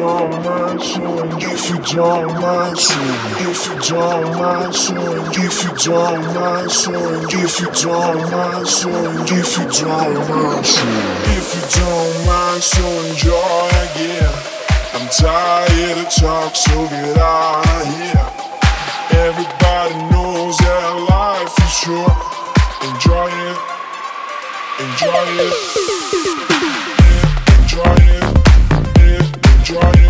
If you don't mind showing, if you don't mind showing, if you don't mind showing, if you don't mind showing, if you don't mind showing, if you don't mind showing joy again. I'm tired of talk, so get out of here. Everybody knows that life is short. Enjoy it, enjoy it, trying